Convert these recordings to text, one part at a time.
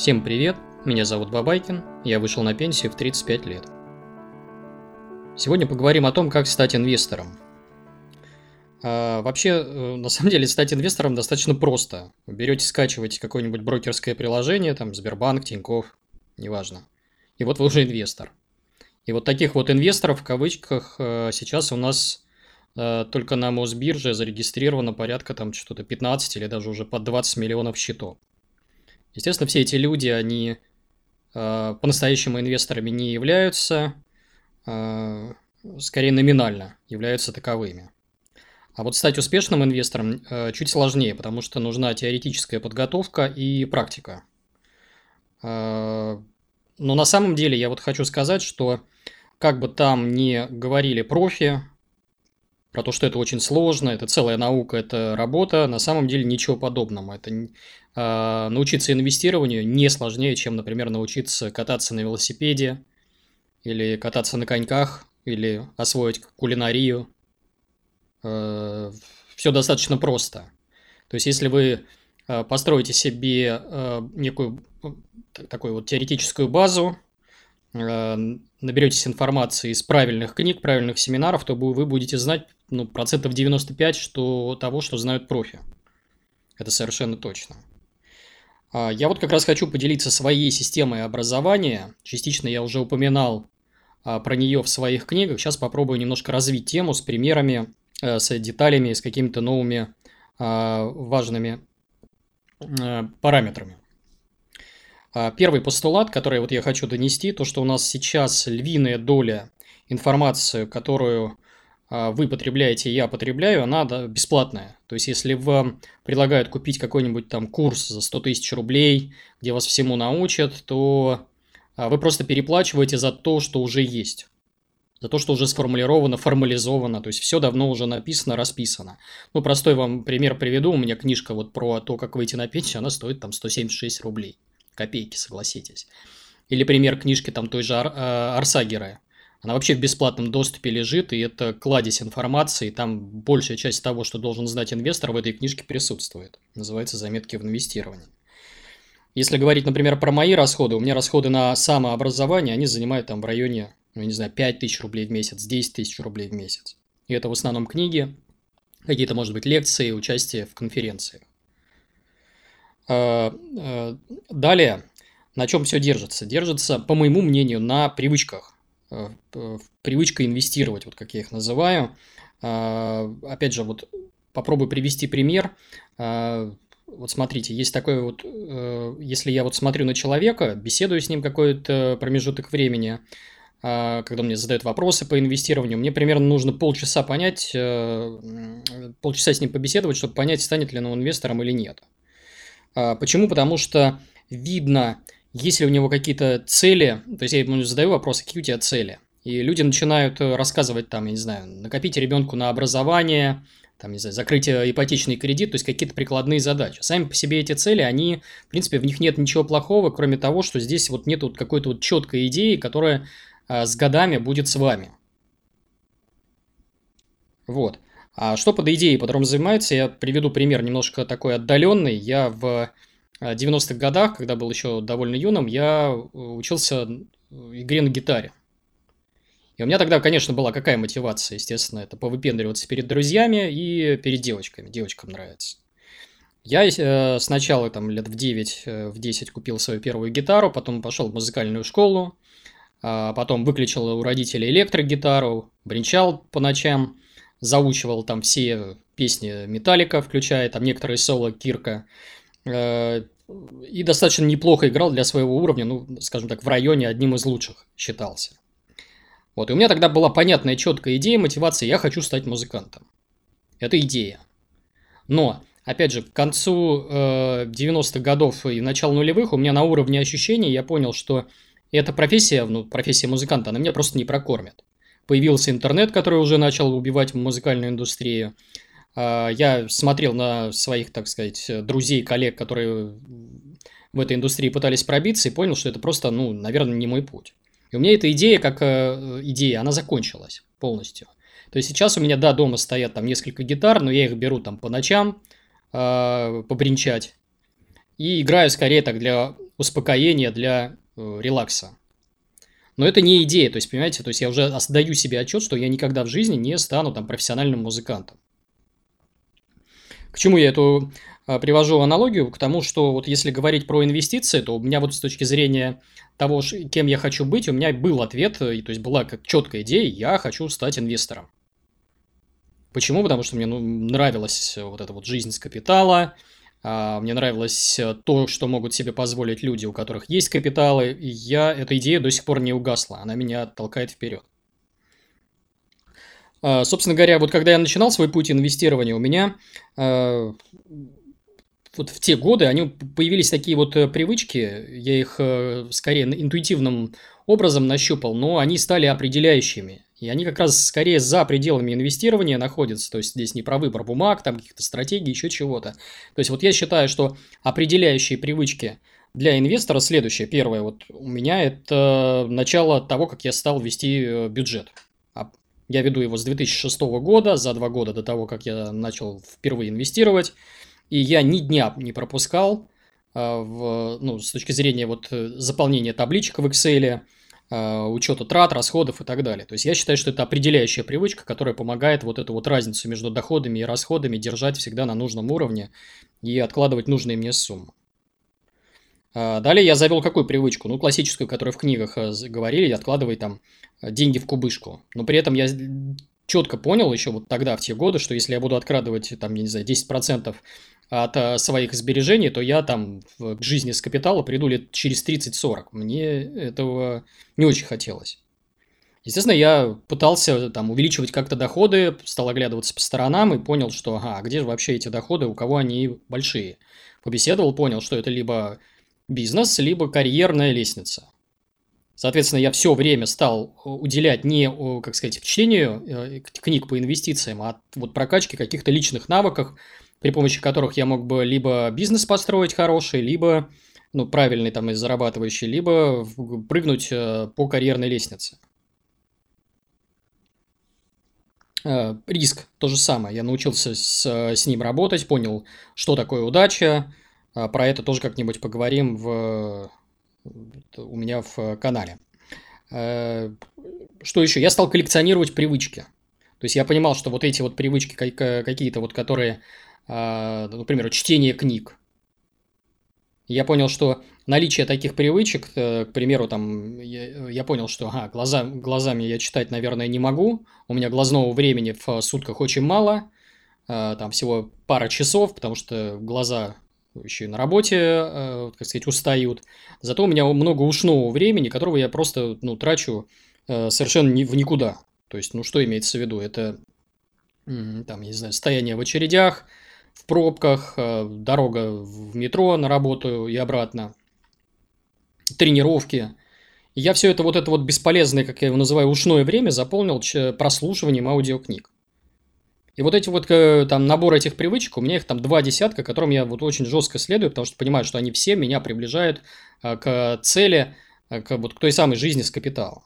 Всем привет, меня зовут Бабайкин, я вышел на пенсию в 35 лет. Сегодня поговорим о том, как стать инвестором. А, вообще, э, на самом деле, стать инвестором достаточно просто. Вы берете, скачиваете какое-нибудь брокерское приложение, там Сбербанк, Тинькофф, неважно. И вот вы уже инвестор. И вот таких вот инвесторов, в кавычках, э, сейчас у нас э, только на Мосбирже зарегистрировано порядка там что-то 15 или даже уже под 20 миллионов счетов. Естественно, все эти люди, они э, по-настоящему инвесторами не являются, э, скорее номинально являются таковыми. А вот стать успешным инвестором э, чуть сложнее, потому что нужна теоретическая подготовка и практика. Э, но на самом деле я вот хочу сказать, что как бы там ни говорили профи, про то, что это очень сложно, это целая наука, это работа, на самом деле ничего подобного. Это э, научиться инвестированию не сложнее, чем, например, научиться кататься на велосипеде, или кататься на коньках, или освоить кулинарию. Э, все достаточно просто. То есть, если вы э, построите себе э, некую такую вот теоретическую базу, наберетесь информации из правильных книг, правильных семинаров, то вы будете знать ну, процентов 95 что, того, что знают профи. Это совершенно точно. А, я вот как раз хочу поделиться своей системой образования. Частично я уже упоминал а, про нее в своих книгах. Сейчас попробую немножко развить тему с примерами, э, с деталями, с какими-то новыми а, важными э, параметрами. Первый постулат, который вот я хочу донести, то, что у нас сейчас львиная доля информации, которую а, вы потребляете, я потребляю, она да, бесплатная. То есть, если вам предлагают купить какой-нибудь там курс за 100 тысяч рублей, где вас всему научат, то а, вы просто переплачиваете за то, что уже есть. За то, что уже сформулировано, формализовано, то есть все давно уже написано, расписано. Ну, простой вам пример приведу. У меня книжка вот про то, как выйти на пенсию, она стоит там 176 рублей. Копейки, согласитесь. Или пример книжки там той же Ар- Арсагера она вообще в бесплатном доступе лежит, и это кладезь информации, там большая часть того, что должен знать инвестор, в этой книжке присутствует. Называется «Заметки в инвестировании». Если говорить, например, про мои расходы, у меня расходы на самообразование, они занимают там в районе, ну, не знаю, 5 тысяч рублей в месяц, 10 тысяч рублей в месяц. И это в основном книги, какие-то, может быть, лекции, участие в конференциях. А, а, далее, на чем все держится? Держится, по моему мнению, на привычках. Э, привычка инвестировать, вот как я их называю. Опять же, вот попробую привести пример. Вот смотрите, есть такой вот, э, если я вот смотрю на человека, беседую с ним какой-то промежуток времени, когда мне задают вопросы по инвестированию, мне примерно нужно полчаса понять, э, полчаса с ним побеседовать, чтобы понять, станет ли он инвестором или нет. Почему? Потому что видно, если у него какие-то цели, то есть я ему задаю вопрос, какие у тебя цели, и люди начинают э, рассказывать там, я не знаю, накопить ребенку на образование, там, не знаю, закрыть ипотечный кредит, то есть какие-то прикладные задачи. Сами по себе эти цели, они, в принципе, в них нет ничего плохого, кроме того, что здесь вот нет вот какой-то вот четкой идеи, которая а, с годами будет с вами. Вот. А что под идеей подразумевается, я приведу пример немножко такой отдаленный. Я в 90-х годах, когда был еще довольно юным, я э, учился игре на гитаре. И у меня тогда, конечно, была какая мотивация, естественно, это повыпендриваться перед друзьями и перед девочками. Девочкам нравится. Я э, сначала там лет в 9, э, в 10 купил свою первую гитару, потом пошел в музыкальную школу, а потом выключил у родителей электрогитару, бренчал по ночам, заучивал там все песни Металлика, включая там некоторые соло Кирка. Э, и достаточно неплохо играл для своего уровня, ну, скажем так, в районе одним из лучших считался. Вот, и у меня тогда была понятная, четкая идея, мотивация, я хочу стать музыкантом. Это идея. Но, опять же, к концу э, 90-х годов и начала нулевых у меня на уровне ощущений я понял, что эта профессия, ну, профессия музыканта, она меня просто не прокормит. Появился интернет, который уже начал убивать музыкальную индустрию. А, я смотрел на своих, так сказать, друзей, коллег, которые в этой индустрии пытались пробиться, и понял, что это просто, ну, наверное, не мой путь. И у меня эта идея, как э, идея, она закончилась полностью. То есть сейчас у меня, да, дома стоят там несколько гитар, но я их беру там по ночам, э, побринчать. И играю скорее так для успокоения, для э, релакса. Но это не идея, то есть, понимаете, то есть я уже отдаю себе отчет, что я никогда в жизни не стану там профессиональным музыкантом. К чему я эту а, привожу аналогию? К тому, что вот если говорить про инвестиции, то у меня вот с точки зрения того, кем я хочу быть, у меня был ответ, то есть была как четкая идея, я хочу стать инвестором. Почему? Потому что мне ну, нравилась вот эта вот жизнь с капитала, мне нравилось э, то, что могут себе позволить люди, у которых есть капиталы, и я, эта идея до сих пор не угасла, она меня толкает вперед. А, собственно говоря, вот когда я начинал свой путь инвестирования, у меня а, вот в те годы они появились такие вот э, привычки, я их э, скорее интуитивным образом нащупал, но они стали определяющими. И они как раз скорее за пределами инвестирования находятся. То есть здесь не про выбор бумаг, там каких-то стратегий, еще чего-то. То есть вот я считаю, что определяющие привычки для инвестора следующее. Первое, вот у меня это начало того, как я стал вести э, бюджет. А я веду его с 2006 года, за два года до того, как я начал впервые инвестировать. И я ни дня не пропускал а, в, ну, с точки зрения вот э, заполнения табличек в Excel, учета трат, расходов и так далее. То есть я считаю, что это определяющая привычка, которая помогает вот эту вот разницу между доходами и расходами держать всегда на нужном уровне и откладывать нужные мне суммы. А, далее я завел какую привычку? Ну, классическую, которую в книгах э, говорили, откладывай там э, деньги в кубышку. Но при этом я четко понял еще вот тогда, в те годы, что если я буду откладывать там, я не знаю, 10% от э, своих сбережений, то я там к жизни с капитала приду лет через 30-40. Мне этого не очень хотелось. Естественно, я пытался там увеличивать как-то доходы, стал оглядываться по сторонам и понял, что ага, а где же вообще эти доходы, у кого они большие. Побеседовал, понял, что это либо бизнес, либо карьерная лестница. Соответственно, я все время стал уделять не, как сказать, чтению э, книг по инвестициям, а вот прокачке каких-то личных навыков, при помощи которых я мог бы либо бизнес построить хороший, либо ну, правильный там и зарабатывающий, либо прыгнуть э, по карьерной лестнице. Э, риск то же самое. Я научился с, с ним работать, понял, что такое удача. Э, про это тоже как-нибудь поговорим в, у меня в канале. Что еще? Я стал коллекционировать привычки. То есть я понимал, что вот эти вот привычки какие-то вот, которые например, чтение книг. Я понял, что наличие таких привычек, э, к примеру, там, я, я понял, что ага, глаза, глазами я читать, наверное, не могу, у меня глазного времени в сутках очень мало, а, там всего пара часов, потому что глаза еще и на работе, э, как сказать, устают. Зато у меня много ушного времени, которого я просто, ну, трачу э, совершенно в никуда. То есть, ну, что имеется в виду? Это, там, не знаю, стояние в очередях, в пробках, э, дорога в метро на работу и обратно, тренировки. Я все это вот это вот бесполезное, как я его называю, ушное время заполнил прослушиванием аудиокниг. И вот эти вот э, там набор этих привычек, у меня их там два десятка, которым я вот очень жестко следую, потому что понимаю, что они все меня приближают э, к цели, к, вот, к той самой жизни с капиталом.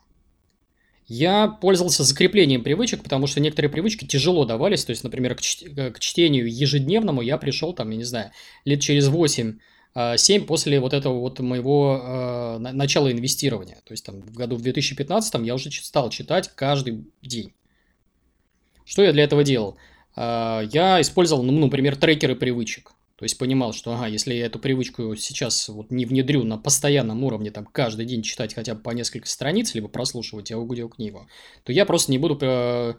Я пользовался закреплением привычек, потому что некоторые привычки тяжело давались. То есть, например, к, чт- к чтению ежедневному я пришел, там, я не знаю, лет через 8 7 а, после вот этого вот моего э, начала инвестирования. То есть там в году в 2015 я уже стал читать каждый день. Что я для этого делал? Э, я использовал, ну, например, трекеры привычек. То есть понимал, что ага, если я эту привычку сейчас вот не внедрю на постоянном уровне, там каждый день читать хотя бы по несколько страниц, либо прослушивать аудиокнигу, то я просто не буду, э,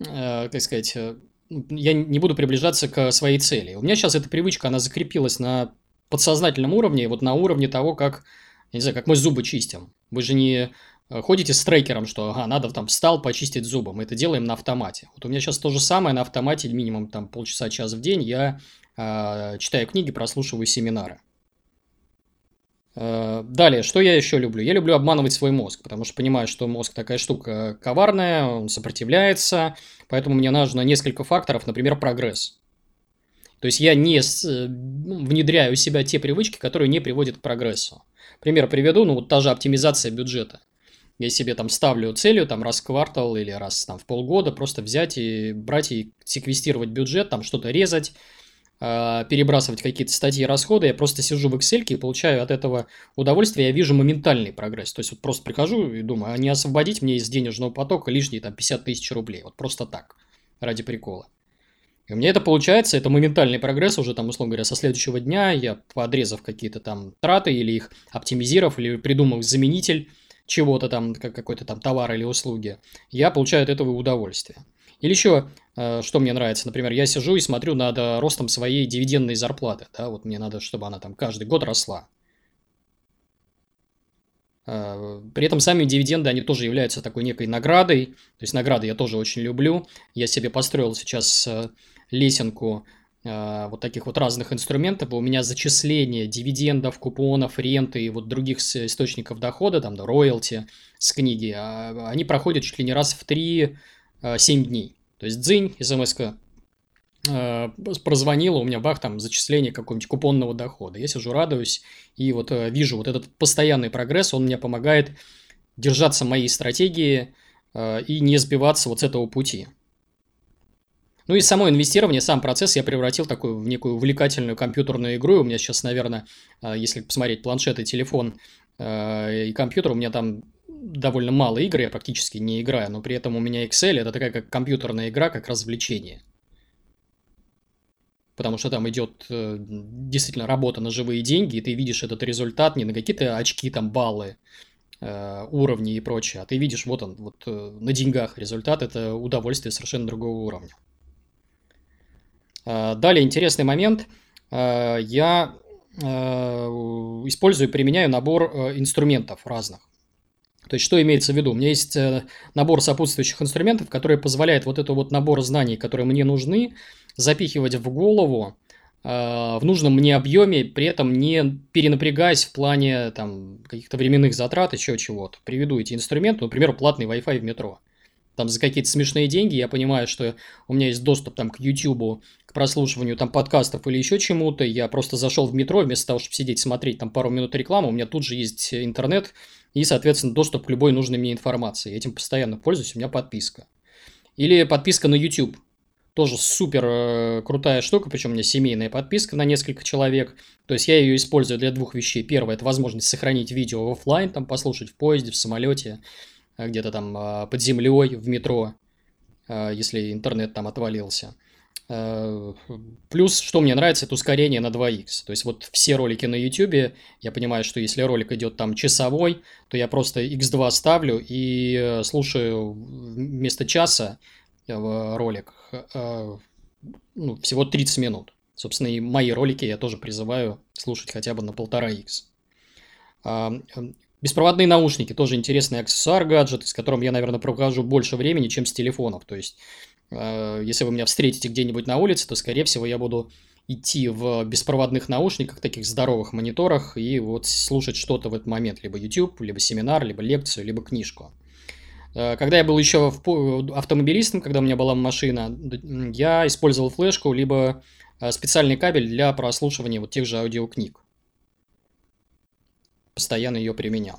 э, как сказать, э, я не буду приближаться к своей цели. У меня сейчас эта привычка, она закрепилась на подсознательном уровне, вот на уровне того, как, я не знаю, как мы зубы чистим. Вы же не э, ходите с трекером, что ага, надо там встал почистить зубы. Мы это делаем на автомате. Вот у меня сейчас то же самое на автомате, минимум там полчаса-час в день. Я читаю книги, прослушиваю семинары. А, далее, что я еще люблю? Я люблю обманывать свой мозг, потому что понимаю, что мозг такая штука коварная, он сопротивляется, поэтому мне нужно несколько факторов, например, прогресс. То есть я не ну, внедряю у себя те привычки, которые не приводят к прогрессу. Пример приведу, ну вот та же оптимизация бюджета. Я себе там ставлю целью там раз в квартал или раз там в полгода просто взять и брать и секвестировать бюджет, там что-то резать, перебрасывать какие-то статьи расходы, я просто сижу в Excel и получаю от этого удовольствие, я вижу моментальный прогресс. То есть вот просто прихожу и думаю, а не освободить мне из денежного потока лишние там 50 тысяч рублей, вот просто так, ради прикола. И у меня это получается, это моментальный прогресс уже там, условно говоря, со следующего дня, я подрезав какие-то там траты или их оптимизировав, или придумав заменитель чего-то там, как какой-то там товар или услуги, я получаю от этого удовольствие. Или еще, э, что мне нравится, например, я сижу и смотрю над э, ростом своей дивидендной зарплаты, да, вот мне надо, чтобы она там каждый год росла. Э, при этом сами дивиденды, они тоже являются такой некой наградой, то есть награды я тоже очень люблю. Я себе построил сейчас лесенку вот таких вот разных инструментов. У меня зачисление дивидендов, купонов, ренты и вот других источников дохода, там, да, роялти с книги, а, они проходят чуть ли не раз в три 7 э, дней. То есть дзынь, смс э, прозвонила, у меня бах, там, зачисление какого-нибудь купонного дохода. Я сижу, радуюсь, и вот э, вижу вот этот постоянный прогресс, он мне помогает держаться моей стратегии и не сбиваться вот с этого пути. Ну и само инвестирование, сам процесс я превратил такую в некую увлекательную компьютерную игру. У меня сейчас, наверное, если посмотреть планшет и телефон и компьютер, у меня там довольно мало игр, я практически не играю, но при этом у меня Excel это такая как компьютерная игра, как развлечение. Потому что там идет э, действительно работа на живые деньги, и ты видишь этот результат не на какие-то очки, там, баллы, э, уровни и прочее, а ты видишь, вот он, вот э, на деньгах результат, это удовольствие совершенно другого уровня. Э, далее интересный момент. Э, я использую, применяю набор э, инструментов разных. То есть, что имеется в виду? У меня есть э, набор сопутствующих инструментов, который позволяет вот этот вот набор знаний, которые мне нужны, запихивать в голову э, в нужном мне объеме, при этом не перенапрягаясь в плане там, каких-то временных затрат, еще чего-то. Приведу эти инструменты, например, платный Wi-Fi в метро. Там за какие-то смешные деньги я понимаю, что у меня есть доступ там к YouTube, к прослушиванию там подкастов или еще чему-то. Я просто зашел в метро, вместо того, чтобы сидеть смотреть там пару минут рекламы, у меня тут же есть интернет, и, соответственно, доступ к любой нужной мне информации. Я этим постоянно пользуюсь, у меня подписка. Или подписка на YouTube. Тоже супер э, крутая штука, причем у меня семейная подписка на несколько человек. То есть я ее использую для двух вещей. Первое – это возможность сохранить видео в офлайн, там послушать в поезде, в самолете, э, где-то там э, под землей, в метро, если интернет там отвалился. Э, плюс, что мне нравится, это ускорение на 2х. То есть вот все ролики на YouTube, я понимаю, что если ролик идет там часовой, то я просто x2 ставлю и э, слушаю вместо часа э, ролик ну, всего 30 минут. Собственно, и мои ролики я тоже призываю слушать хотя бы на 1,5х. Беспроводные наушники тоже интересный аксессуар, гаджет, с которым я, наверное, провожу больше времени, чем с телефонов. То есть если вы меня встретите где-нибудь на улице, то, скорее всего, я буду идти в беспроводных наушниках, таких здоровых мониторах, и вот слушать что-то в этот момент, либо YouTube, либо семинар, либо лекцию, либо книжку. Э, когда я был еще автомобилистом, когда у меня была машина, я использовал флешку, либо э, специальный кабель для прослушивания вот тех же аудиокниг. Постоянно ее применял.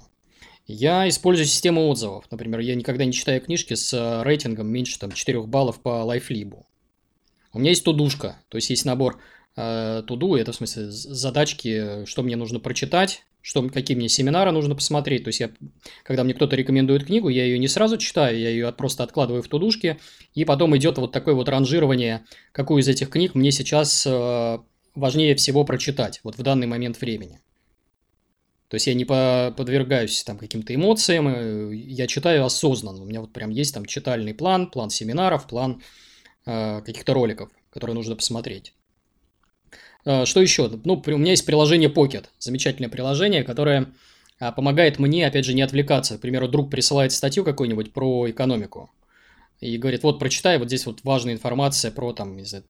Я использую систему отзывов. Например, я никогда не читаю книжки с э, рейтингом меньше там, 4 баллов по лайфлибу. У меня есть тудушка, то есть есть набор э, туду, это в смысле задачки, что мне нужно прочитать, что, какие мне семинары нужно посмотреть. То есть я, когда мне кто-то рекомендует книгу, я ее не сразу читаю, я ее просто откладываю в тудушки, и потом идет вот такое вот ранжирование, какую из этих книг мне сейчас э, важнее всего прочитать, вот в данный момент времени. То есть я не подвергаюсь там каким-то эмоциям, я читаю осознанно. У меня вот прям есть там читальный план, план семинаров, план э, каких-то роликов, которые нужно посмотреть. Э, что еще? Ну, у меня есть приложение Pocket, замечательное приложение, которое э, помогает мне, опять же, не отвлекаться. К примеру, друг присылает статью какую-нибудь про экономику и говорит, вот прочитай, вот здесь вот важная информация про там, не знаю,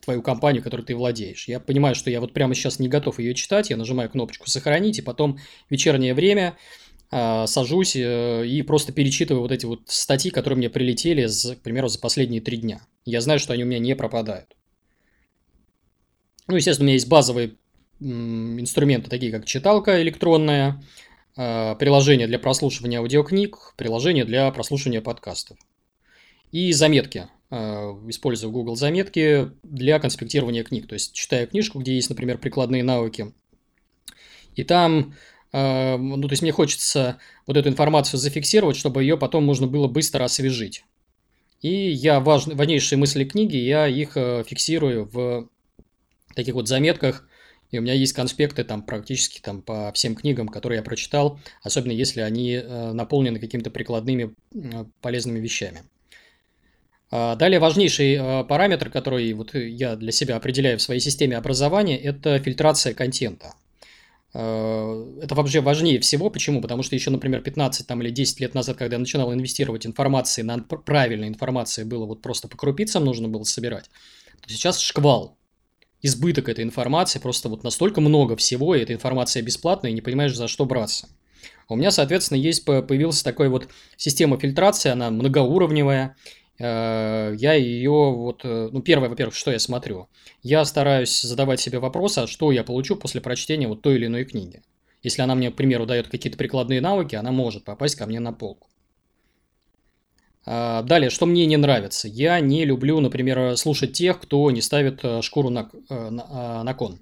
твою компанию, которой ты владеешь. Я понимаю, что я вот прямо сейчас не готов ее читать, я нажимаю кнопочку «Сохранить», и потом вечернее время э, сажусь э, и просто перечитываю вот эти вот статьи, которые мне прилетели, за, к примеру, за последние три дня. Я знаю, что они у меня не пропадают. Ну, естественно, у меня есть базовые инструменты, такие как читалка электронная, э, приложение для прослушивания аудиокниг, приложение для прослушивания подкастов. И заметки. использую Google заметки для конспектирования книг. То есть читаю книжку, где есть, например, прикладные навыки. И там, ну, то есть мне хочется вот эту информацию зафиксировать, чтобы ее потом можно было быстро освежить. И я важ, важнейшие мысли книги, я их фиксирую в таких вот заметках, и у меня есть конспекты там практически там по всем книгам, которые я прочитал, особенно если они э, наполнены какими-то прикладными э, полезными вещами. А далее важнейший э, параметр, который вот я для себя определяю в своей системе образования, это фильтрация контента. Это вообще важнее всего. Почему? Потому что еще, например, 15 там, или 10 лет назад, когда я начинал инвестировать информации, на правильной информации было вот просто по крупицам нужно было собирать, сейчас шквал избыток этой информации, просто вот настолько много всего, и эта информация бесплатная, и не понимаешь, за что браться. У меня, соответственно, есть появилась такая вот система фильтрации, она многоуровневая. Э, я ее вот, э, ну, первое, во-первых, что я смотрю? Я стараюсь задавать себе вопрос, а что я получу после прочтения вот той или иной книги. Если она мне, к примеру, дает какие-то прикладные навыки, она может попасть ко мне на полку. А, далее, что мне не нравится. Я не люблю, например, слушать тех, кто не ставит э, шкуру на, на, а, на кон.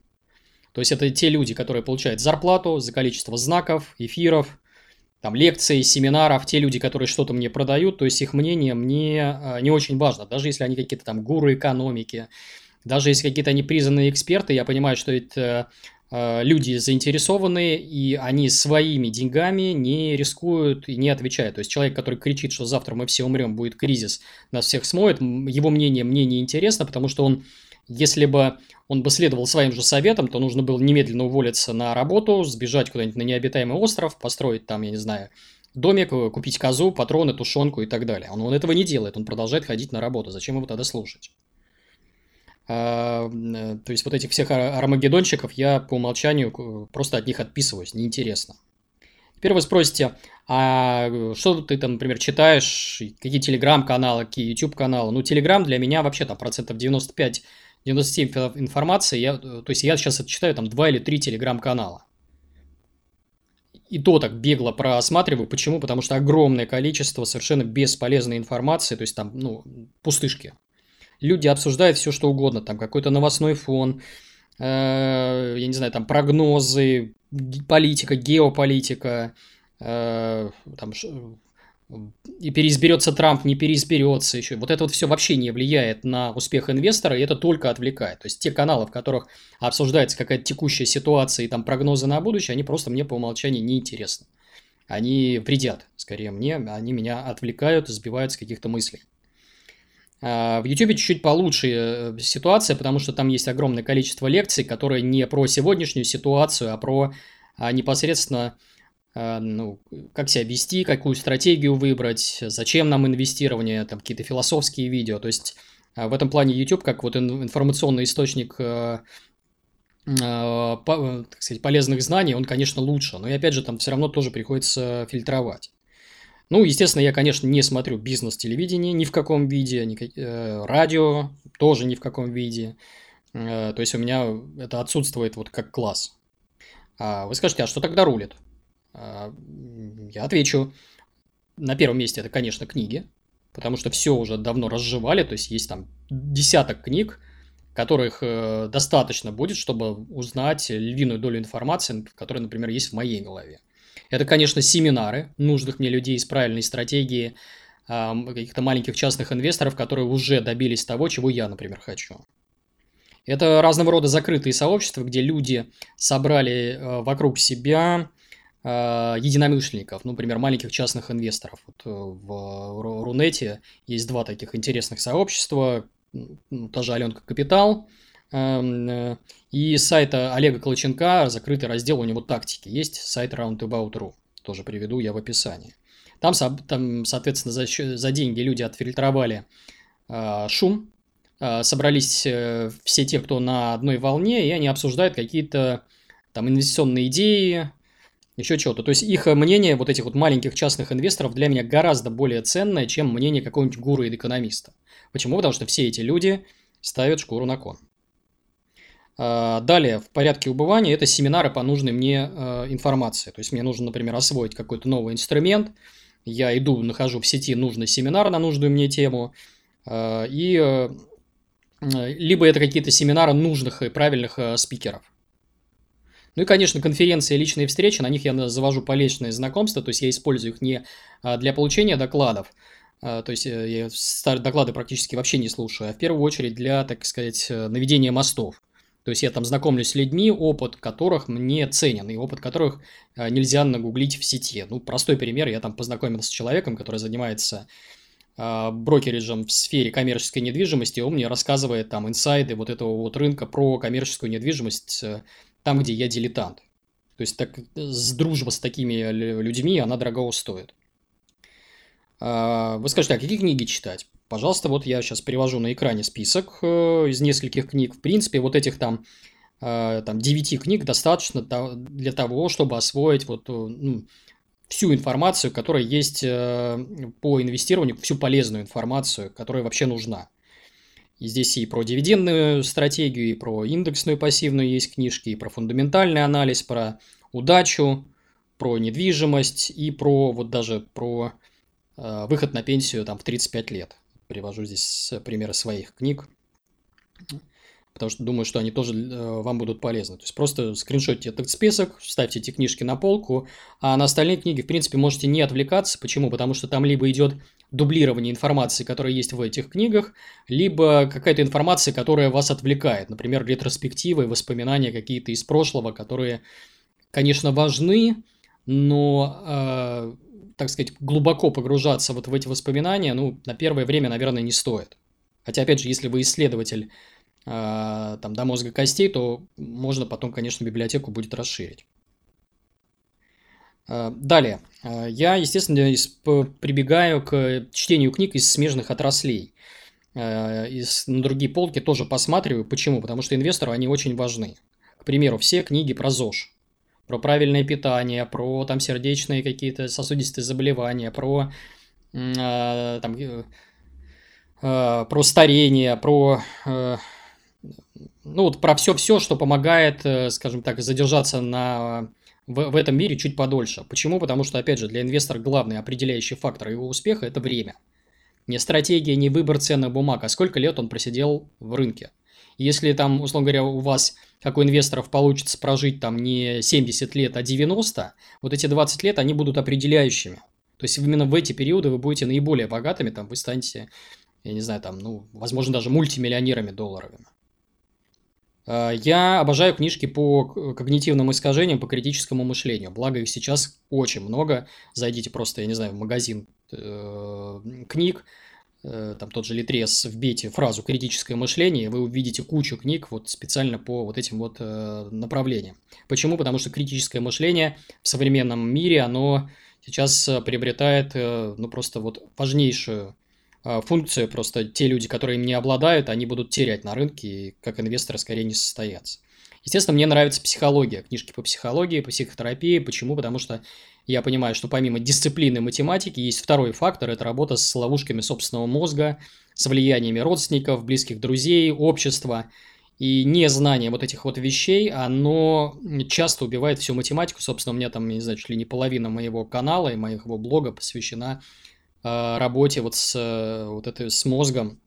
То есть это те люди, которые получают зарплату за количество знаков, эфиров, там, лекций, семинаров, те люди, которые что-то мне продают, то есть их мнение мне э, не очень важно, даже если они какие-то там гуру экономики, даже если какие-то они признанные эксперты, я понимаю, что это Э, люди заинтересованные, и они своими деньгами не рискуют и не отвечают. То есть человек, который кричит, что завтра мы все умрем, будет кризис, нас всех смоет, его мнение мне не интересно, потому что он, если бы он бы следовал своим же советам, то нужно было немедленно уволиться на работу, сбежать куда-нибудь на необитаемый остров, построить там, я не знаю, домик, купить козу, патроны, тушенку и так далее. Он, он этого не делает, он продолжает ходить на работу. Зачем его тогда слушать? А, э, то есть вот этих всех армагеддонщиков я по умолчанию просто от них отписываюсь, неинтересно. Теперь вы спросите, а что ты там, например, читаешь, какие телеграм-каналы, какие YouTube-каналы? Ну, телеграм для меня вообще там процентов 95-97 информации, я, то есть я сейчас читаю там 2 или 3 телеграм-канала. И то так бегло просматриваю. Почему? Потому что огромное количество совершенно бесполезной информации, то есть там, ну, пустышки люди обсуждают все, что угодно, там какой-то новостной фон, э, я не знаю, там прогнозы, политика, геополитика, э, там, и переизберется Трамп, не переизберется еще. Вот это вот все вообще не влияет на успех инвестора, и это только отвлекает. То есть те каналы, в которых обсуждается какая-то текущая ситуация и там прогнозы на будущее, они просто мне по умолчанию не интересны. Они вредят, скорее мне, они меня отвлекают, сбивают с каких-то мыслей. А, в YouTube чуть-чуть получше э, ситуация, потому что там есть огромное количество лекций, которые не про сегодняшнюю ситуацию, а про а, непосредственно ну, как себя вести, какую стратегию выбрать, зачем нам инвестирование, там какие-то философские видео. То есть в этом плане YouTube как вот информационный источник э, так сказать, полезных знаний, он, конечно, лучше. Но и опять же, там все равно тоже приходится фильтровать. Ну, естественно, я, конечно, не смотрю бизнес-телевидение ни в каком виде, ни, э, радио тоже ни в каком виде. Э, то есть у меня это отсутствует вот как класс. А вы скажете, а что тогда рулит? А, я отвечу. На первом месте это, конечно, книги, потому что все уже давно разжевали, то есть есть там десяток книг, которых э, достаточно будет, чтобы узнать львиную долю информации, которая, например, есть в моей голове. Это, конечно, семинары нужных мне людей с правильной стратегией, каких-то маленьких частных инвесторов, которые уже добились того, чего я, например, хочу. Это разного рода закрытые сообщества, где люди собрали э, вокруг себя единомышленников, ну, например, маленьких частных инвесторов. Вот э, в Рунете есть два таких интересных сообщества, ну, та же Аленка Капитал Эм, э, и сайта Олега Колченка закрытый раздел у него тактики. Есть сайт roundabout.ru. Тоже приведу я в описании. Там, там соответственно, за, за деньги люди отфильтровали э, шум. Э, собрались э, все те, кто на одной волне, и они обсуждают какие-то там инвестиционные идеи, еще чего-то. То есть их мнение вот этих вот маленьких частных инвесторов для меня гораздо более ценное, чем мнение какого-нибудь гуру или экономиста. Почему? Потому что все эти люди ставят шкуру на кон. А, далее, в порядке убывания, это семинары по нужной мне а, информации. То есть мне нужно, например, освоить какой-то новый инструмент. Я иду, нахожу в сети нужный семинар на нужную мне тему. И либо это какие-то семинары нужных и правильных спикеров. Ну и, конечно, конференции личные встречи, на них я завожу по личные знакомства, то есть я использую их не для получения докладов, то есть я доклады практически вообще не слушаю, а в первую очередь для, так сказать, наведения мостов. То есть я там знакомлюсь с людьми, опыт которых мне ценен, и опыт которых э, нельзя нагуглить в сети. Ну, простой пример, я там познакомился с человеком, который занимается э, брокериджем в сфере коммерческой недвижимости, он мне рассказывает там инсайды вот этого вот рынка про коммерческую недвижимость э, там, где я дилетант. То есть так, с дружба с такими людьми, она дорого стоит. Вы скажете, а какие книги читать? Пожалуйста, вот я сейчас привожу на экране список э, из нескольких книг. В принципе, вот этих там, э, там 9 книг достаточно для того, чтобы освоить вот, э, ну, всю информацию, которая есть по инвестированию, всю полезную информацию, которая вообще нужна. И здесь и про дивидендную стратегию, и про индексную пассивную есть книжки, и про фундаментальный анализ, про удачу, про недвижимость и про вот даже про выход на пенсию там в 35 лет. Привожу здесь примеры своих книг, потому что думаю, что они тоже э, вам будут полезны. То есть просто скриншотите этот список, ставьте эти книжки на полку, а на остальные книги, в принципе, можете не отвлекаться. Почему? Потому что там либо идет дублирование информации, которая есть в этих книгах, либо какая-то информация, которая вас отвлекает. Например, ретроспективы, воспоминания какие-то из прошлого, которые, конечно, важны, но э, так сказать, глубоко погружаться вот в эти воспоминания, ну, на первое время, наверное, не стоит. Хотя, опять же, если вы исследователь там, до мозга костей, то можно потом, конечно, библиотеку будет расширить. Э, далее. Э, я, естественно, прибегаю к чтению книг из смежных отраслей. Из, на другие полки тоже посматриваю. Почему? Потому что инвестору они очень важны. К примеру, все книги про ЗОЖ про правильное питание, про там сердечные какие-то сосудистые заболевания, про там, э, про старение, про э, ну вот про все-все, что помогает, э, скажем так, задержаться на в, в этом мире чуть подольше. Почему? Потому что, опять же, для инвестора главный определяющий фактор его успеха – это время. Не стратегия, не выбор ценных бумаг, а сколько лет он просидел в рынке. Если там, условно говоря, у вас как у инвесторов получится прожить там не 70 лет, а 90, вот эти 20 лет, они будут определяющими. То есть именно в эти периоды вы будете наиболее богатыми, там вы станете, я не знаю, там, ну, возможно, даже мультимиллионерами долларовыми. А, я обожаю книжки по когнитивным искажениям, по критическому мышлению. Благо их сейчас очень много. Зайдите просто, я не знаю, в магазин э, книг, Э, там тот же Литрес, вбейте фразу «критическое мышление», и вы увидите кучу книг вот специально по вот этим вот э, направлениям. Почему? Потому что критическое мышление в современном мире, оно сейчас э, приобретает, ну, просто вот важнейшую функцию, просто те люди, которые им не обладают, они будут терять на рынке, и как инвесторы скорее не состоятся. Естественно, мне нравится психология, книжки по психологии, по психотерапии. Почему? Потому что я понимаю, что помимо дисциплины математики есть второй фактор – это работа с ловушками собственного мозга, с влияниями родственников, близких друзей, общества. И незнание вот этих вот вещей, оно часто убивает всю математику. Собственно, у меня там, не знаю, чуть ли не половина моего канала и моего блога посвящена работе вот с, э, вот этой, с мозгом,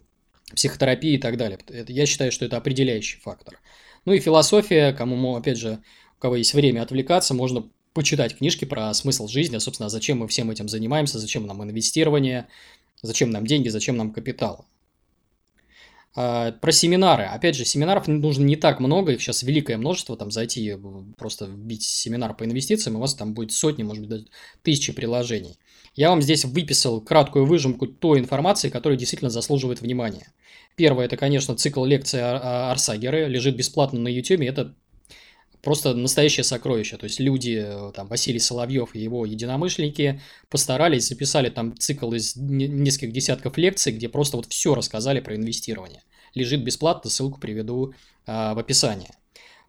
психотерапии и так далее. Это, я считаю, что это определяющий фактор. Ну и философия, кому, опять же, у кого есть время отвлекаться, можно почитать книжки про смысл жизни, а, собственно, зачем мы всем этим занимаемся, зачем нам инвестирование, зачем нам деньги, зачем нам капитал. А, про семинары. Опять же, семинаров нужно не так много, их сейчас великое множество, там зайти, просто вбить семинар по инвестициям, у вас там будет сотни, может быть, даже тысячи приложений. Я вам здесь выписал краткую выжимку той информации, которая действительно заслуживает внимания. Первое, это, конечно, цикл лекций Арсагеры, лежит бесплатно на YouTube, это просто настоящее сокровище. То есть люди, э, там, Василий Соловьев и его единомышленники постарались, записали там цикл из нескольких десятков лекций, где просто вот все рассказали про инвестирование. Лежит бесплатно, ссылку приведу а, в описании.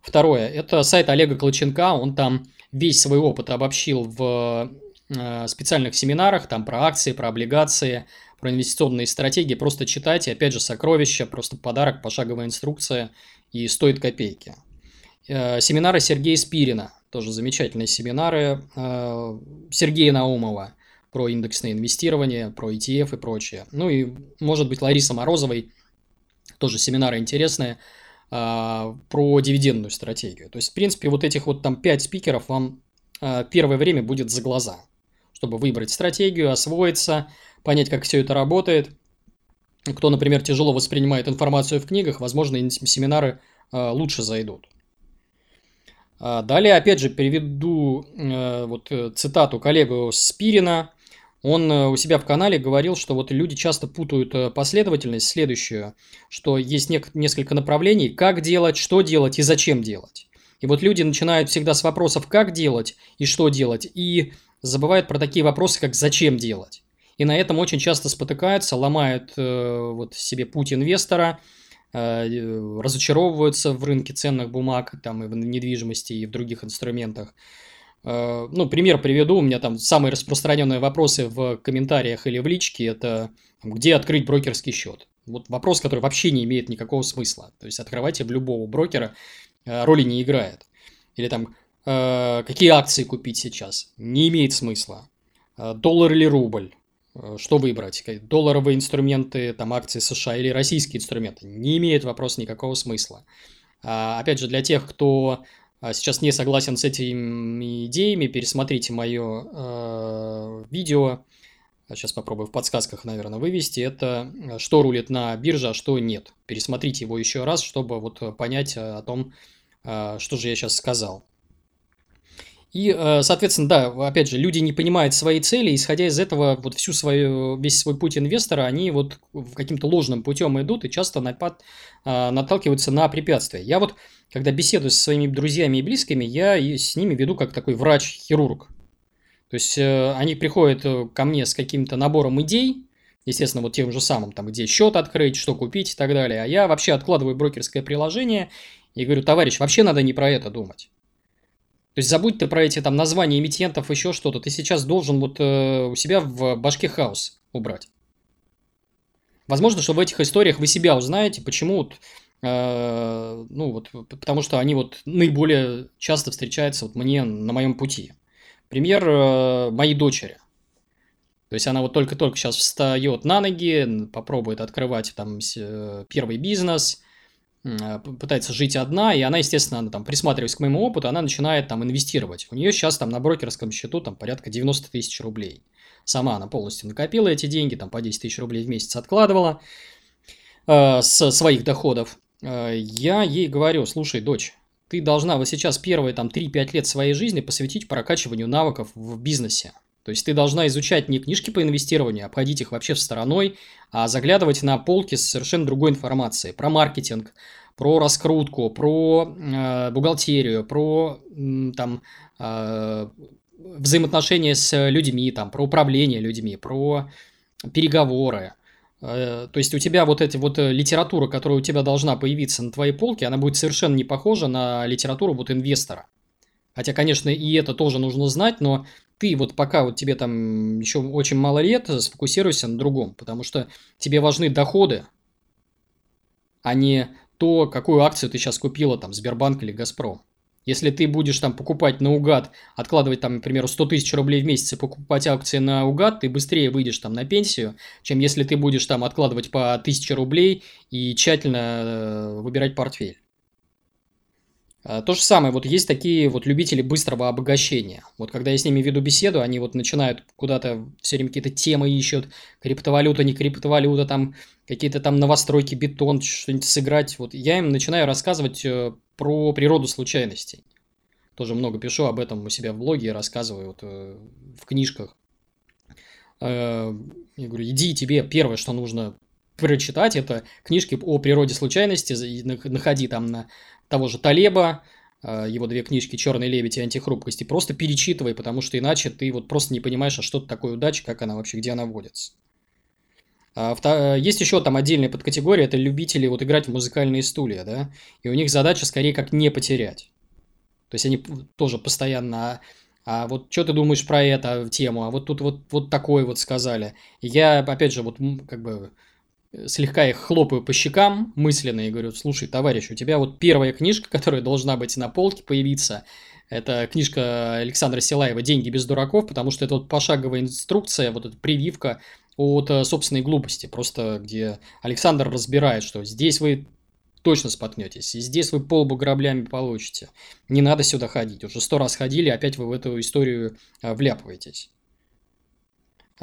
Второе, это сайт Олега Клоченка, он там весь свой опыт обобщил в специальных семинарах, там про акции, про облигации, про инвестиционные стратегии, просто читайте, опять же, сокровища, просто подарок, пошаговая инструкция, и стоит копейки. Э, семинары Сергея Спирина, тоже замечательные семинары. Э, Сергея Наумова, про индексное инвестирование, про ETF и прочее. Ну и, может быть, Лариса Морозовой, тоже семинары интересные, про дивидендную стратегию. То есть, в принципе, вот этих вот там 5 спикеров вам первое время будет за глаза, чтобы выбрать стратегию, освоиться, понять, как все это работает. Кто, например, тяжело воспринимает информацию в книгах, возможно, семинары а, лучше зайдут. Далее, опять же, переведу э, вот э, цитату коллегу Спирина, он э, у себя в канале говорил, что вот люди часто путают последовательность следующую, что есть несколько направлений, как делать, что делать и зачем делать. И вот люди начинают всегда с вопросов, как делать и что делать, и забывают про такие вопросы, как зачем делать. И на этом очень часто спотыкаются, ломают э, вот себе путь инвестора, э, разочаровываются в рынке ценных бумаг, там и в недвижимости, и в других инструментах. Э, ну, пример приведу. У меня там самые распространенные вопросы в комментариях или в личке – это где открыть брокерский счет. Вот вопрос, который вообще не имеет никакого смысла. То есть, открывайте в любого брокера, э, роли не играет. Или там, какие акции купить сейчас? Не имеет смысла. Доллар или рубль? Что выбрать? Долларовые инструменты, там акции США или российские инструменты? Не имеет вопрос никакого смысла. А, опять же, для тех, кто а сейчас не согласен с этими идеями, пересмотрите мое э, видео. Сейчас попробую в подсказках, наверное, вывести. Это э, что рулит на бирже, а что нет. Пересмотрите его еще раз, чтобы вот понять о том, э, что же я сейчас сказал. И, э, соответственно, да, опять же, люди не понимают свои цели, исходя из этого, вот всю свою, весь свой путь инвестора, они вот каким-то ложным путем идут и часто напад, э, наталкиваются на препятствия. Я вот, когда беседую со своими друзьями и близкими, я с ними веду как такой врач-хирург. То есть, э, они приходят ко мне с каким-то набором идей, естественно, вот тем же самым, там, где счет открыть, что купить и так далее. А я вообще откладываю брокерское приложение и говорю, товарищ, вообще надо не про это думать. То есть забудь ты про эти там названия эмитентов, еще что-то. Ты сейчас должен вот э, у себя в башке хаос убрать. Возможно, что в этих историях вы себя узнаете, почему вот, э, ну вот, потому что они вот наиболее часто встречаются вот мне на моем пути. Пример э, моей дочери. То есть она вот только-только сейчас встает на ноги, попробует открывать там э, первый бизнес, пытается жить одна, и она, естественно, она, там, присматриваясь к моему опыту, она начинает там инвестировать. У нее сейчас там на брокерском счету там порядка 90 тысяч рублей. Сама она полностью накопила эти деньги, там по 10 тысяч рублей в месяц откладывала э, с своих доходов. Э, я ей говорю, слушай, дочь, ты должна вот сейчас первые там 3-5 лет своей жизни посвятить прокачиванию навыков в бизнесе. То есть ты должна изучать не книжки по инвестированию, обходить их вообще в стороной, а заглядывать на полки с совершенно другой информацией про маркетинг, про раскрутку, про э, бухгалтерию, про э, там э, взаимоотношения с людьми, там, про управление людьми, про переговоры. Э, то есть у тебя вот эти вот э, литература, которая у тебя должна появиться на твоей полке, она будет совершенно не похожа на литературу вот инвестора. Хотя, конечно, и это тоже нужно знать, но ты вот пока вот тебе там еще очень мало лет, сфокусируйся на другом, потому что тебе важны доходы, а не то, какую акцию ты сейчас купила, там, Сбербанк или Газпром. Если ты будешь там покупать наугад, откладывать там, например, 100 тысяч рублей в месяц и покупать акции наугад, ты быстрее выйдешь там на пенсию, чем если ты будешь там откладывать по 1000 рублей и тщательно э, выбирать портфель. А, то же самое, вот есть такие вот любители быстрого обогащения. Вот когда я с ними веду беседу, они вот начинают куда-то все время какие-то темы ищут, криптовалюта, не криптовалюта, там какие-то там новостройки, бетон, что-нибудь сыграть. Вот я им начинаю рассказывать э, про природу случайностей. Тоже много пишу об этом у себя в блоге, рассказываю вот, э, в книжках. Э, я говорю, иди, тебе первое, что нужно прочитать, это книжки о природе случайности, находи там на того же Талеба, э, его две книжки «Черный лебедь» и «Антихрупкость», и просто перечитывай, потому что иначе ты вот просто не понимаешь, а что это такое удача, как она вообще, где она водится. А, э, есть еще там отдельная подкатегория, это любители вот играть в музыкальные стулья, да, и у них задача скорее как не потерять. То есть они тоже постоянно, а, а вот что ты думаешь про эту тему, а вот тут вот, вот такое вот сказали. Я, опять же, вот как бы слегка их хлопаю по щекам мысленно и говорю, слушай, товарищ, у тебя вот первая книжка, которая должна быть на полке появиться, Это книжка Александра Силаева «Деньги без дураков», потому что это вот пошаговая инструкция, вот эта прививка от э, собственной глупости, просто где Александр разбирает, что здесь вы точно споткнетесь, и здесь вы полбу граблями получите. Не надо сюда ходить, уже сто раз ходили, опять вы в эту историю э, вляпываетесь.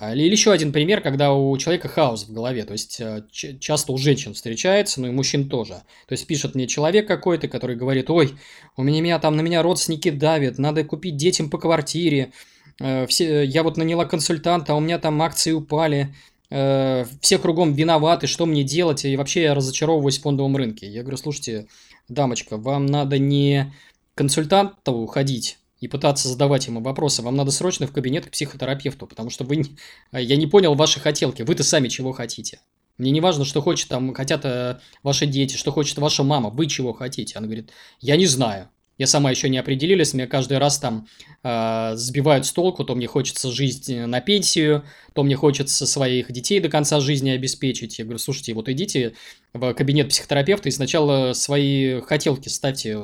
А, или еще один пример, когда у человека хаос в голове, то есть э, часто у женщин встречается, но и мужчин тоже. То есть пишет мне человек какой-то, который говорит, ой, у меня, меня там на меня родственники давят, надо купить детям по квартире, э, все, я вот наняла консультанта, а у меня там акции упали, э, все кругом виноваты, что мне делать, и вообще я разочаровываюсь в фондовом рынке. Я говорю, слушайте, дамочка, вам надо не консультанту ходить, и пытаться задавать ему вопросы, вам надо срочно в кабинет к психотерапевту, потому что вы... Я не понял ваши хотелки, вы-то сами чего хотите. Мне не важно, что хочет там, хотят э, ваши дети, что хочет ваша мама, вы чего хотите. Она говорит, я не знаю. Я сама еще не определилась, меня каждый раз там э, сбивают с толку, то мне хочется жить на пенсию, то мне хочется своих детей до конца жизни обеспечить. Я говорю, слушайте, вот идите в кабинет психотерапевта и сначала свои хотелки ставьте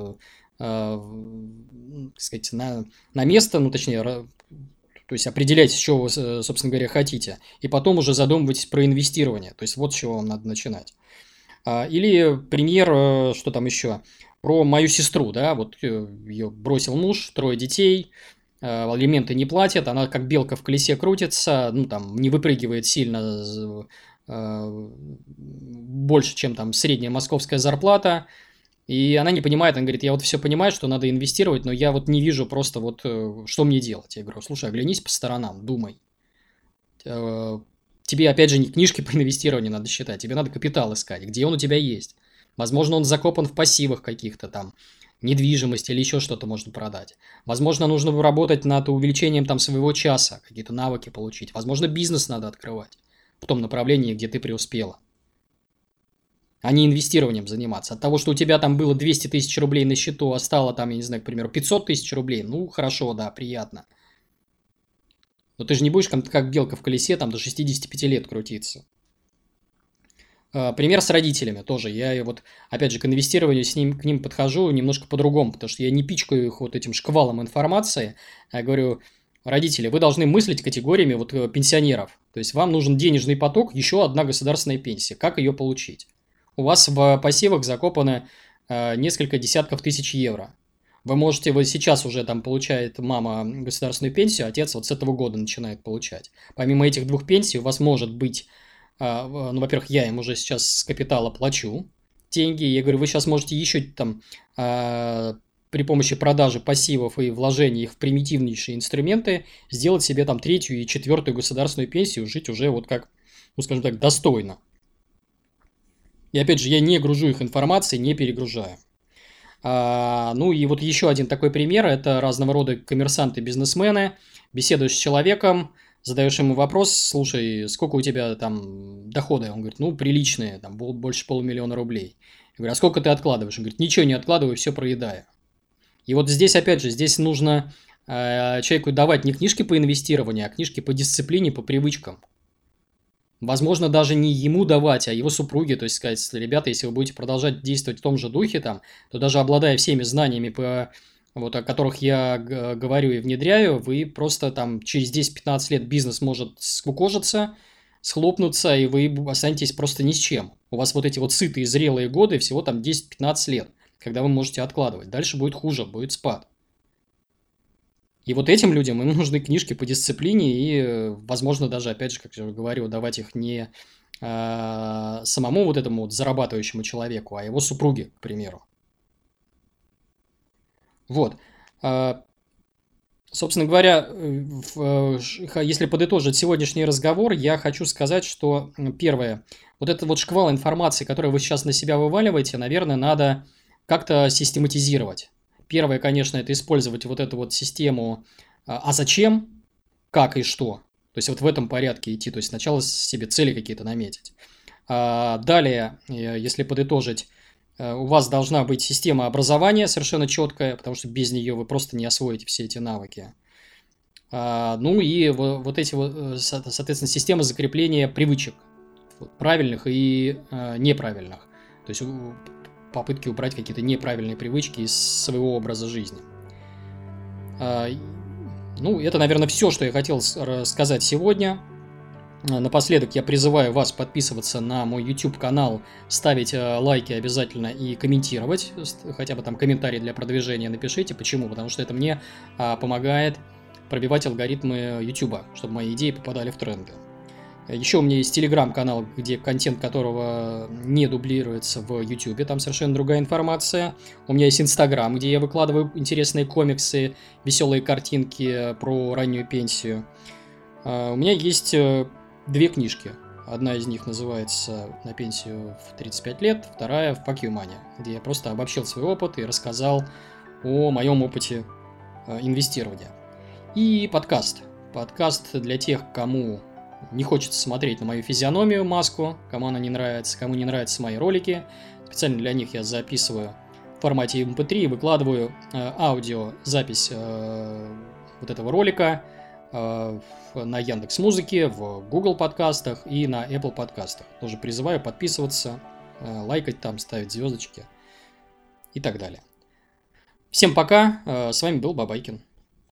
э, так сказать, на, на место, ну, точнее, то есть определяйте, что вы, собственно говоря, хотите, и потом уже задумывайтесь про инвестирование. То есть вот с чего вам надо начинать. А, или пример, э, что там еще, про мою сестру, да, вот э, ее бросил муж, трое детей, э, алименты не платят, она как белка в колесе крутится, ну, там, не выпрыгивает сильно больше, чем там средняя московская зарплата, и она не понимает, она говорит, я вот все понимаю, что надо инвестировать, но я вот не вижу просто вот, э, что мне делать. Я говорю, слушай, оглянись по сторонам, думай. Э, тебе, опять же, не книжки по инвестированию надо считать, тебе надо капитал искать, где он у тебя есть. Возможно, он закопан в пассивах каких-то там, недвижимость или еще что-то можно продать. Возможно, нужно работать над увеличением там своего часа, какие-то навыки получить. Возможно, бизнес надо открывать в том направлении, где ты преуспела а не инвестированием заниматься. От того, что у тебя там было 200 тысяч рублей на счету, а стало там, я не знаю, к примеру, 500 тысяч рублей, ну, хорошо, да, приятно. Но ты же не будешь как, как белка в колесе там до 65 лет крутиться. А, пример с родителями тоже. Я вот, опять же, к инвестированию с ним, к ним подхожу немножко по-другому, потому что я не пичкаю их вот этим шквалом информации. Я говорю, родители, вы должны мыслить категориями вот э, пенсионеров. То есть вам нужен денежный поток, еще одна государственная пенсия. Как ее получить? У вас в пассивах закопано э, несколько десятков тысяч евро. Вы можете, вот сейчас уже там получает мама государственную пенсию, отец вот с этого года начинает получать. Помимо этих двух пенсий у вас может быть, э, ну, во-первых, я им уже сейчас с капитала плачу деньги, я говорю, вы сейчас можете еще там э, при помощи продажи пассивов и вложений их в примитивнейшие инструменты сделать себе там третью и четвертую государственную пенсию, жить уже вот как, ну, скажем так, достойно. И опять же, я не гружу их информацией, не перегружаю. А, ну и вот еще один такой пример. Это разного рода коммерсанты, бизнесмены. Беседуешь с человеком, задаешь ему вопрос, слушай, сколько у тебя там дохода? Он говорит, ну, приличные, там, больше полумиллиона рублей. Я говорю, а сколько ты откладываешь? Он говорит, ничего не откладываю, все проедаю. И вот здесь, опять же, здесь нужно э, человеку давать не книжки по инвестированию, а книжки по дисциплине, по привычкам. Возможно, даже не ему давать, а его супруге, то есть сказать, ребята, если вы будете продолжать действовать в том же духе, там, то даже обладая всеми знаниями, по, вот, о которых я говорю и внедряю, вы просто там через 10-15 лет бизнес может скукожиться, схлопнуться, и вы останетесь просто ни с чем. У вас вот эти вот сытые, зрелые годы, всего там 10-15 лет, когда вы можете откладывать. Дальше будет хуже, будет спад. И вот этим людям им нужны книжки по дисциплине и, возможно, даже, опять же, как я говорю, давать их не э, самому вот этому вот зарабатывающему человеку, а его супруге, к примеру. Вот. Э, собственно говоря, в, если подытожить сегодняшний разговор, я хочу сказать, что первое, вот этот вот шквал информации, который вы сейчас на себя вываливаете, наверное, надо как-то систематизировать. Первое, конечно, это использовать вот эту вот систему а, «а зачем?», «как» и «что?». То есть вот в этом порядке идти. То есть сначала себе цели какие-то наметить. А далее, э, если подытожить, э, у вас должна быть система образования совершенно четкая, потому что без нее вы просто не освоите все эти навыки. А, ну и вот эти вот, э, соответственно, система закрепления привычек, правильных и неправильных. То есть попытки убрать какие-то неправильные привычки из своего образа жизни. Ну, это, наверное, все, что я хотел сказать сегодня. Напоследок я призываю вас подписываться на мой YouTube канал, ставить э, лайки обязательно и комментировать, хотя бы там комментарий для продвижения напишите. Почему? Потому что это мне а, помогает пробивать алгоритмы YouTube, чтобы мои идеи попадали в тренды. Еще у меня есть телеграм-канал, где контент которого не дублируется в YouTube, там совершенно другая информация. У меня есть инстаграм, где я выкладываю интересные комиксы, веселые картинки про раннюю пенсию. А, у меня есть э, две книжки. Одна из них называется «На пенсию в 35 лет», вторая в «Fuck you money», где я просто обобщил свой опыт и рассказал о моем опыте э, инвестирования. И подкаст. Подкаст для тех, кому не хочется смотреть на мою физиономию, маску, кому она не нравится, кому не нравятся мои ролики. Специально для них я записываю в формате MP3 и выкладываю э, аудиозапись э, вот этого ролика э, на Яндекс Музыке, в Google подкастах и на Apple подкастах. Тоже призываю подписываться, э, лайкать там, ставить звездочки и так далее. Всем пока, э, с вами был Бабайкин.